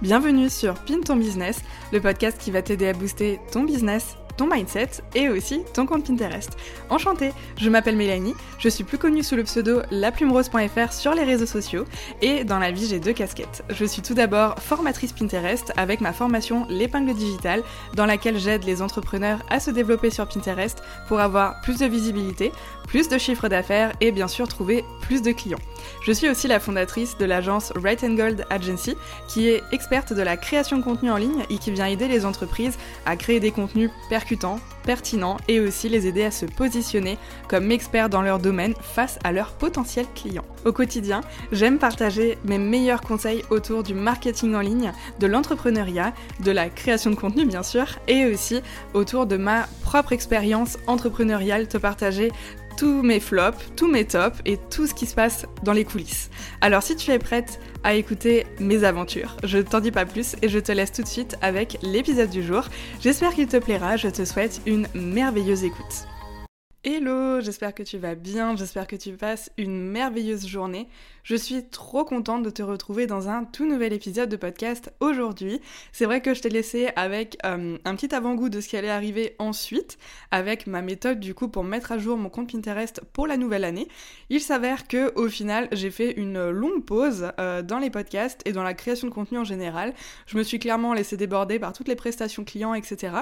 Bienvenue sur Pin ton business, le podcast qui va t'aider à booster ton business ton mindset et aussi ton compte Pinterest. Enchantée, je m'appelle Mélanie, je suis plus connue sous le pseudo laplumerose.fr sur les réseaux sociaux et dans la vie j'ai deux casquettes. Je suis tout d'abord formatrice Pinterest avec ma formation l'épingle digitale dans laquelle j'aide les entrepreneurs à se développer sur Pinterest pour avoir plus de visibilité, plus de chiffres d'affaires et bien sûr trouver plus de clients. Je suis aussi la fondatrice de l'agence Right and Gold Agency qui est experte de la création de contenu en ligne et qui vient aider les entreprises à créer des contenus percutants pertinent et aussi les aider à se positionner comme experts dans leur domaine face à leurs potentiels clients. Au quotidien, j'aime partager mes meilleurs conseils autour du marketing en ligne, de l'entrepreneuriat, de la création de contenu bien sûr, et aussi autour de ma propre expérience entrepreneuriale, te partager tous mes flops, tous mes tops et tout ce qui se passe dans les coulisses. Alors si tu es prête à écouter mes aventures, je t'en dis pas plus et je te laisse tout de suite avec l'épisode du jour. J'espère qu'il te plaira, je te souhaite une merveilleuse écoute. Hello, j'espère que tu vas bien, j'espère que tu passes une merveilleuse journée. Je suis trop contente de te retrouver dans un tout nouvel épisode de podcast aujourd'hui. C'est vrai que je t'ai laissé avec euh, un petit avant-goût de ce qui allait arriver ensuite, avec ma méthode du coup pour mettre à jour mon compte Pinterest pour la nouvelle année. Il s'avère que au final j'ai fait une longue pause euh, dans les podcasts et dans la création de contenu en général. Je me suis clairement laissé déborder par toutes les prestations clients, etc.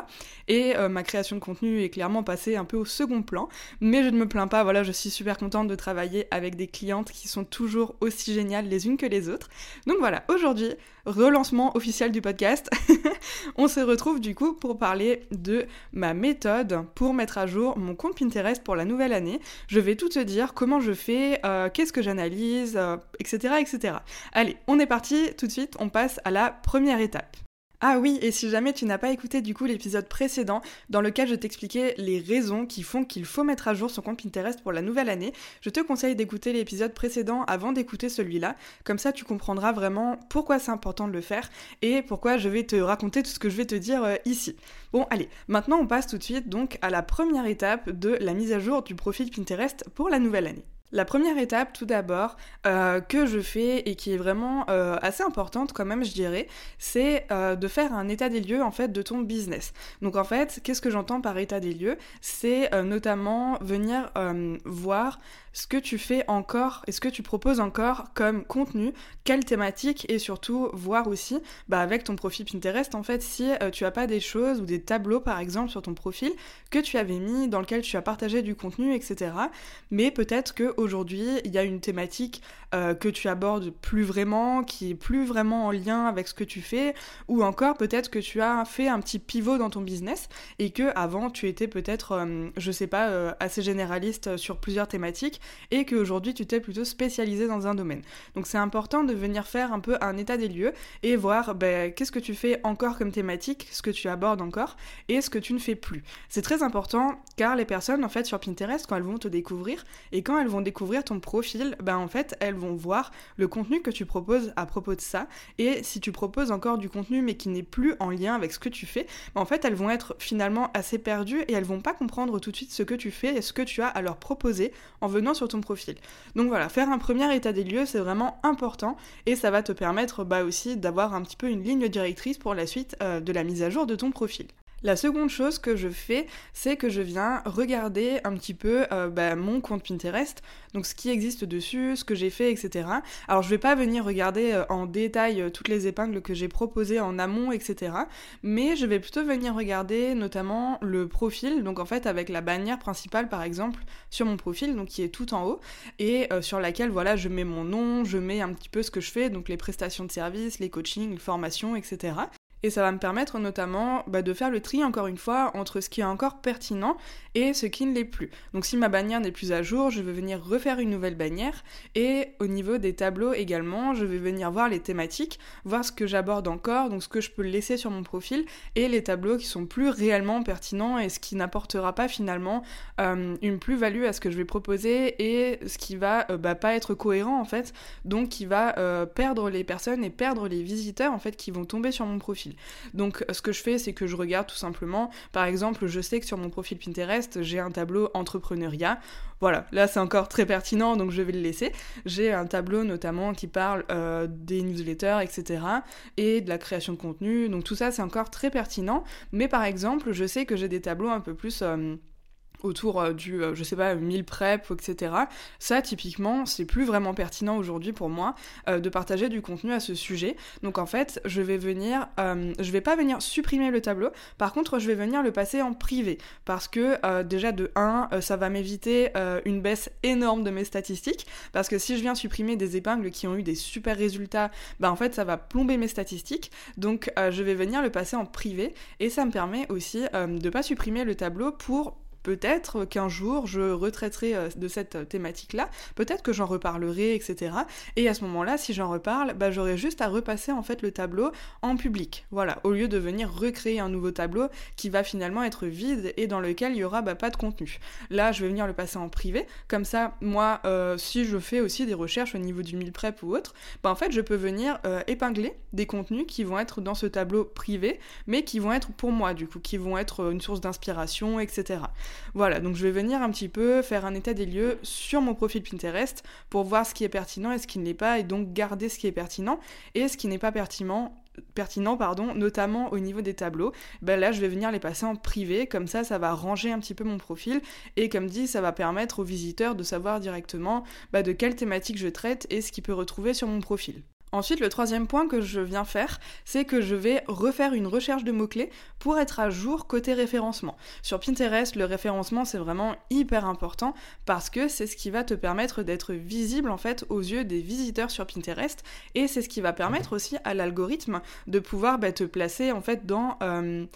Et euh, ma création de contenu est clairement passée un peu au second plan. Mais je ne me plains pas, voilà, je suis super contente de travailler avec des clientes qui sont toujours aussi géniales les unes que les autres. Donc voilà, aujourd'hui, relancement officiel du podcast. On se retrouve du coup pour parler de ma méthode pour mettre à jour mon compte Pinterest pour la nouvelle année. Je vais tout te dire, comment je fais, euh, qu'est-ce que j'analyse, etc., euh, etc. Allez, on est parti, tout de suite, on passe à la première étape. Ah oui, et si jamais tu n'as pas écouté du coup l'épisode précédent dans lequel je t'expliquais les raisons qui font qu'il faut mettre à jour son compte Pinterest pour la nouvelle année, je te conseille d'écouter l'épisode précédent avant d'écouter celui-là, comme ça tu comprendras vraiment pourquoi c'est important de le faire et pourquoi je vais te raconter tout ce que je vais te dire euh, ici. Bon allez, maintenant on passe tout de suite donc à la première étape de la mise à jour du profil Pinterest pour la nouvelle année. La première étape, tout d'abord, euh, que je fais et qui est vraiment euh, assez importante quand même, je dirais, c'est euh, de faire un état des lieux en fait de ton business. Donc en fait, qu'est-ce que j'entends par état des lieux? C'est notamment venir voir ce que tu fais encore et ce que tu proposes encore comme contenu, quelle thématique et surtout voir aussi bah, avec ton profil Pinterest en fait si tu as pas des choses ou des tableaux par exemple sur ton profil que tu avais mis dans lequel tu as partagé du contenu etc. Mais peut-être qu'aujourd'hui il y a une thématique euh, que tu abordes plus vraiment, qui est plus vraiment en lien avec ce que tu fais ou encore peut-être que tu as fait un petit pivot dans ton business et que avant tu étais peut-être euh, je sais pas assez généraliste sur plusieurs thématiques et qu'aujourd'hui tu t'es plutôt spécialisé dans un domaine. Donc c'est important de venir faire un peu un état des lieux et voir ben, qu'est-ce que tu fais encore comme thématique, ce que tu abordes encore et ce que tu ne fais plus. C'est très important car les personnes en fait sur Pinterest quand elles vont te découvrir et quand elles vont découvrir ton profil, ben en fait elles vont voir le contenu que tu proposes à propos de ça et si tu proposes encore du contenu mais qui n'est plus en lien avec ce que tu fais, ben en fait elles vont être finalement assez perdues et elles vont pas comprendre tout de suite ce que tu fais et ce que tu as à leur proposer en venant sur ton profil. Donc voilà, faire un premier état des lieux, c'est vraiment important et ça va te permettre bah, aussi d'avoir un petit peu une ligne directrice pour la suite euh, de la mise à jour de ton profil. La seconde chose que je fais, c'est que je viens regarder un petit peu euh, bah, mon compte Pinterest, donc ce qui existe dessus, ce que j'ai fait, etc. Alors je vais pas venir regarder euh, en détail euh, toutes les épingles que j'ai proposées en amont, etc. Mais je vais plutôt venir regarder notamment le profil, donc en fait avec la bannière principale par exemple sur mon profil, donc qui est tout en haut, et sur laquelle voilà je mets mon nom, je mets un petit peu ce que je fais, donc les prestations de services, les coachings, les formations, etc. Et ça va me permettre notamment bah, de faire le tri encore une fois entre ce qui est encore pertinent et ce qui ne l'est plus. Donc si ma bannière n'est plus à jour, je vais venir refaire une nouvelle bannière et au niveau des tableaux également, je vais venir voir les thématiques, voir ce que j'aborde encore, donc ce que je peux laisser sur mon profil et les tableaux qui sont plus réellement pertinents et ce qui n'apportera pas finalement euh, une plus-value à ce que je vais proposer et ce qui va euh, bah, pas être cohérent en fait, donc qui va euh, perdre les personnes et perdre les visiteurs en fait qui vont tomber sur mon profil. Donc ce que je fais, c'est que je regarde tout simplement, par exemple, je sais que sur mon profil Pinterest, j'ai un tableau entrepreneuriat. Voilà, là c'est encore très pertinent, donc je vais le laisser. J'ai un tableau notamment qui parle euh, des newsletters, etc. et de la création de contenu. Donc tout ça c'est encore très pertinent. Mais par exemple, je sais que j'ai des tableaux un peu plus... Euh, autour euh, du, euh, je sais pas, 1000 prep, etc. Ça, typiquement, c'est plus vraiment pertinent aujourd'hui pour moi euh, de partager du contenu à ce sujet. Donc en fait, je vais venir, je vais pas venir supprimer le tableau, par contre, je vais venir le passer en privé, parce que déjà de 1, ça va m'éviter une baisse énorme de mes statistiques, parce que si je viens supprimer des épingles qui ont eu des super résultats, bah en fait, ça va plomber mes statistiques. Donc je vais venir le passer en privé, et ça me permet aussi de pas supprimer le tableau pour peut-être qu'un jour je retraiterai euh, de cette thématique-là, peut-être que j'en reparlerai, etc. Et à ce moment-là, si j'en reparle, bah, j'aurai juste à repasser en fait le tableau en public. Voilà, au lieu de venir recréer un nouveau tableau qui va finalement être vide et dans lequel il y aura bah, pas de contenu. Là, je vais venir le passer en privé, comme ça, moi, euh, si je fais aussi des recherches au niveau du mille prep ou autre, bah, en fait, je peux venir euh, épingler des contenus qui vont être dans ce tableau privé, mais qui vont être pour moi, du coup, qui vont être une source d'inspiration, etc. Voilà, donc je vais venir un petit peu faire un état des lieux sur mon profil Pinterest pour voir ce qui est pertinent et ce qui ne l'est pas, et donc garder ce qui est pertinent et ce qui n'est pas pertinent pardon, notamment au niveau des tableaux, ben là je vais venir les passer en privé, comme ça ça va ranger un petit peu mon profil et comme dit ça va permettre aux visiteurs de savoir directement bah, de quelle thématique je traite et ce qu'ils peuvent retrouver sur mon profil. Ensuite, le troisième point que je viens faire, c'est que je vais refaire une recherche de mots-clés pour être à jour côté référencement. Sur Pinterest, le référencement, c'est vraiment hyper important parce que c'est ce qui va te permettre d'être visible en fait aux yeux des visiteurs sur Pinterest et c'est ce qui va permettre aussi à l'algorithme de pouvoir bah, te placer en fait dans... Euh,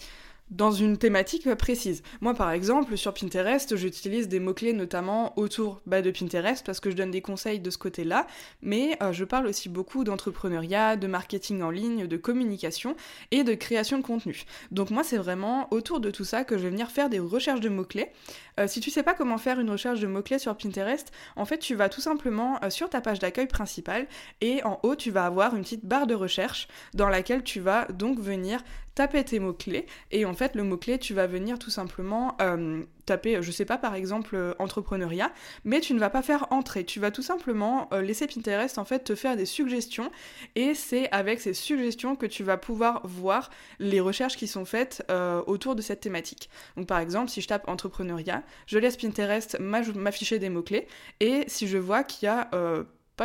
dans une thématique précise. Moi, par exemple, sur Pinterest, j'utilise des mots-clés notamment autour bah, de Pinterest parce que je donne des conseils de ce côté-là, mais euh, je parle aussi beaucoup d'entrepreneuriat, de marketing en ligne, de communication et de création de contenu. Donc moi, c'est vraiment autour de tout ça que je vais venir faire des recherches de mots-clés. Euh, si tu sais pas comment faire une recherche de mots-clés sur Pinterest, en fait, tu vas tout simplement euh, sur ta page d'accueil principale et en haut, tu vas avoir une petite barre de recherche dans laquelle tu vas donc venir taper tes mots-clés et en fait le mot-clé tu vas venir tout simplement euh, taper, je sais pas par exemple euh, entrepreneuriat, mais tu ne vas pas faire entrer, tu vas tout simplement euh, laisser Pinterest en fait te faire des suggestions et c'est avec ces suggestions que tu vas pouvoir voir les recherches qui sont faites autour de cette thématique. Donc par exemple si je tape entrepreneuriat, je laisse Pinterest m'afficher des mots-clés et si je vois qu'il y a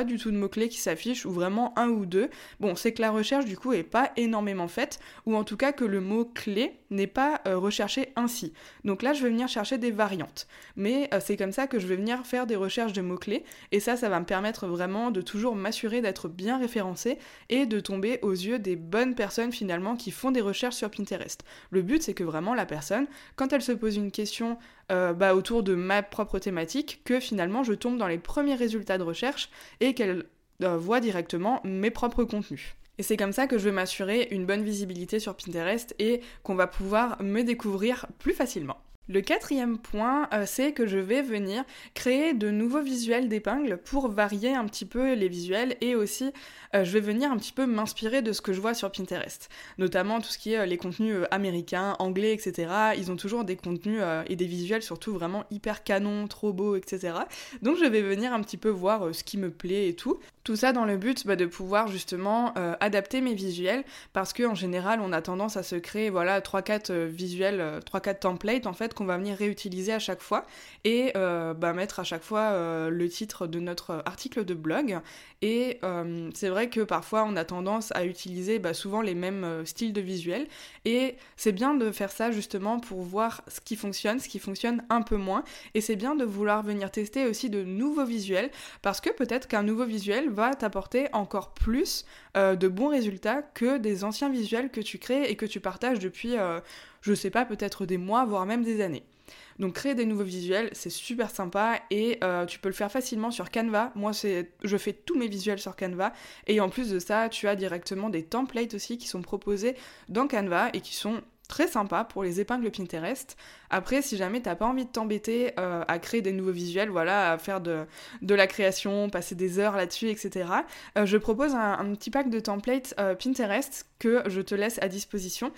du tout de mots-clés qui s'affichent, ou vraiment un ou deux, bon, c'est que la recherche du coup est pas énormément faite, ou en tout cas que le mot-clé n'est pas euh, recherché ainsi. Donc là, je vais venir chercher des variantes. Mais euh, c'est comme ça que je vais venir faire des recherches de mots-clés, et ça, ça va me permettre vraiment de toujours m'assurer d'être bien référencé et de tomber aux yeux des bonnes personnes finalement qui font des recherches sur Pinterest. Le but, c'est que vraiment la personne, quand elle se pose une question euh, bah, autour de ma propre thématique que finalement je tombe dans les premiers résultats de recherche et qu'elle euh, voit directement mes propres contenus. Et c'est comme ça que je vais m'assurer une bonne visibilité sur Pinterest et qu'on va pouvoir me découvrir plus facilement. Le quatrième point, euh, c'est que je vais venir créer de nouveaux visuels d'épingles pour varier un petit peu les visuels et aussi euh, je vais venir un petit peu m'inspirer de ce que je vois sur Pinterest. Notamment tout ce qui est euh, les contenus américains, anglais, etc. Ils ont toujours des contenus et des visuels surtout vraiment hyper canon, trop beaux, etc. Donc je vais venir un petit peu voir ce qui me plaît et tout. Tout ça dans le but bah, de pouvoir justement adapter mes visuels parce qu'en général on a tendance à se créer voilà 3-4 visuels, 3-4 templates en fait qu'on va venir réutiliser à chaque fois et euh, bah, mettre à chaque fois euh, le titre de notre article de blog. Et euh, c'est vrai que parfois on a tendance à utiliser bah, souvent les mêmes styles de visuels et c'est bien de faire ça justement pour voir ce qui fonctionne, ce qui fonctionne un peu moins et c'est bien de vouloir venir tester aussi de nouveaux visuels parce que peut-être qu'un nouveau visuel va t'apporter encore plus de bons résultats que des anciens visuels que tu crées et que tu partages depuis je sais pas, peut-être des mois, voire même des années. Donc créer des nouveaux visuels, c'est super sympa et euh, tu peux le faire facilement sur Canva. Moi, je fais tous mes visuels sur Canva et en plus de ça, tu as directement des templates aussi qui sont proposés dans Canva et qui sont très sympa pour les épingles Pinterest. Après, si jamais t'as pas envie de t'embêter euh, à créer des nouveaux visuels, voilà, à faire de, de la création, passer des heures là-dessus, etc., euh, je propose un, petit pack de templates euh, Pinterest que je te laisse à disposition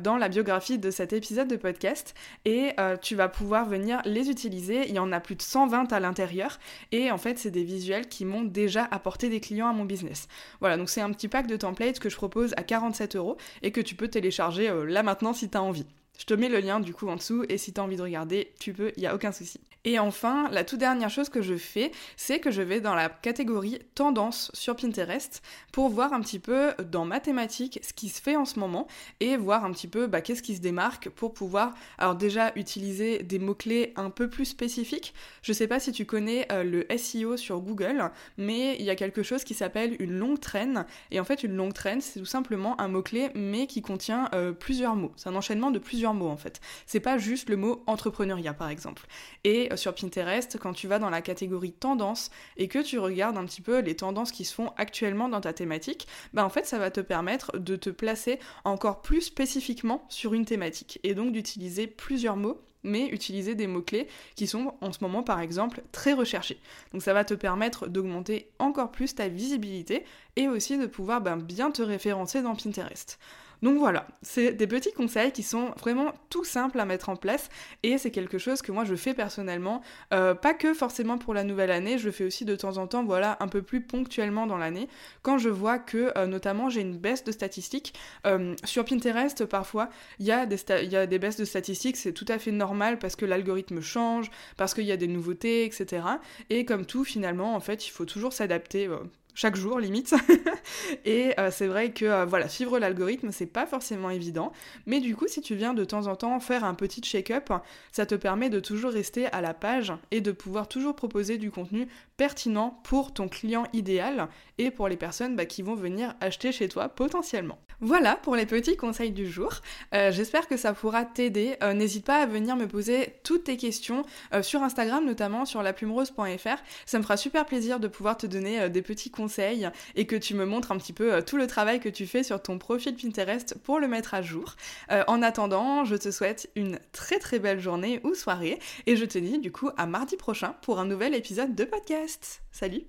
dans la biographie de cet épisode de podcast et tu vas pouvoir venir les utiliser. Il y en a plus de 120 à l'intérieur et en fait, c'est des visuels qui m'ont déjà apporté des clients à mon business. Voilà, donc c'est un petit pack de templates que je propose à 47 euros et que tu peux télécharger là maintenant si tu as envie. Je te mets le lien du coup en dessous et si tu as envie de regarder, tu peux, il n'y a aucun souci. Et enfin, la toute dernière chose que je fais, c'est que je vais dans la catégorie tendance sur Pinterest pour voir un petit peu dans ma thématique ce qui se fait en ce moment et voir un petit peu bah, qu'est-ce qui se démarque pour pouvoir alors déjà utiliser des mots-clés un peu plus spécifiques. Je sais pas si tu connais euh, le SEO sur Google, mais il y a quelque chose qui s'appelle une longue traîne et en fait une longue traîne c'est tout simplement un mot-clé mais qui contient euh, plusieurs mots. C'est un enchaînement de plusieurs mots en fait. C'est pas juste le mot entrepreneuriat par exemple. Et sur Pinterest, quand tu vas dans la catégorie tendance et que tu regardes un petit peu les tendances qui se font actuellement dans ta thématique, bah en fait ça va te permettre de te placer encore plus spécifiquement sur une thématique et donc d'utiliser plusieurs mots mais utiliser des mots-clés qui sont en ce moment par exemple très recherchés. Donc ça va te permettre d'augmenter encore plus ta visibilité et aussi de pouvoir ben, bien te référencer dans Pinterest. Donc voilà, c'est des petits conseils qui sont vraiment tout simples à mettre en place et c'est quelque chose que moi je fais personnellement, euh, pas que forcément pour la nouvelle année, je le fais aussi de temps en temps, voilà, un peu plus ponctuellement dans l'année, quand je vois que euh, notamment j'ai une baisse de statistiques. Euh, sur Pinterest, parfois, il y, a des y a des baisses de statistiques, c'est tout à fait normal parce que l'algorithme change, parce qu'il y a des nouveautés, etc. Et comme tout, finalement, en fait, il faut toujours s'adapter chaque jour limite. et euh, c'est vrai que euh, voilà, suivre l'algorithme, c'est pas forcément évident. Mais du coup, si tu viens de temps en temps faire un petit check-up, ça te permet de toujours rester à la page et de pouvoir toujours proposer du contenu pertinent pour ton client idéal et pour les personnes bah, qui vont venir acheter chez toi potentiellement. Voilà pour les petits conseils du jour. Euh, j'espère que ça pourra t'aider. N'hésite pas à venir me poser toutes tes questions sur Instagram, notamment sur laplumerose.fr. Ça me fera super plaisir de pouvoir te donner des petits conseils et que tu me montres un petit peu euh, tout le travail que tu fais sur ton profil Pinterest pour le mettre à jour. Euh, en attendant, je te souhaite une très très belle journée ou soirée et je te dis du coup à mardi prochain pour un nouvel épisode de Salut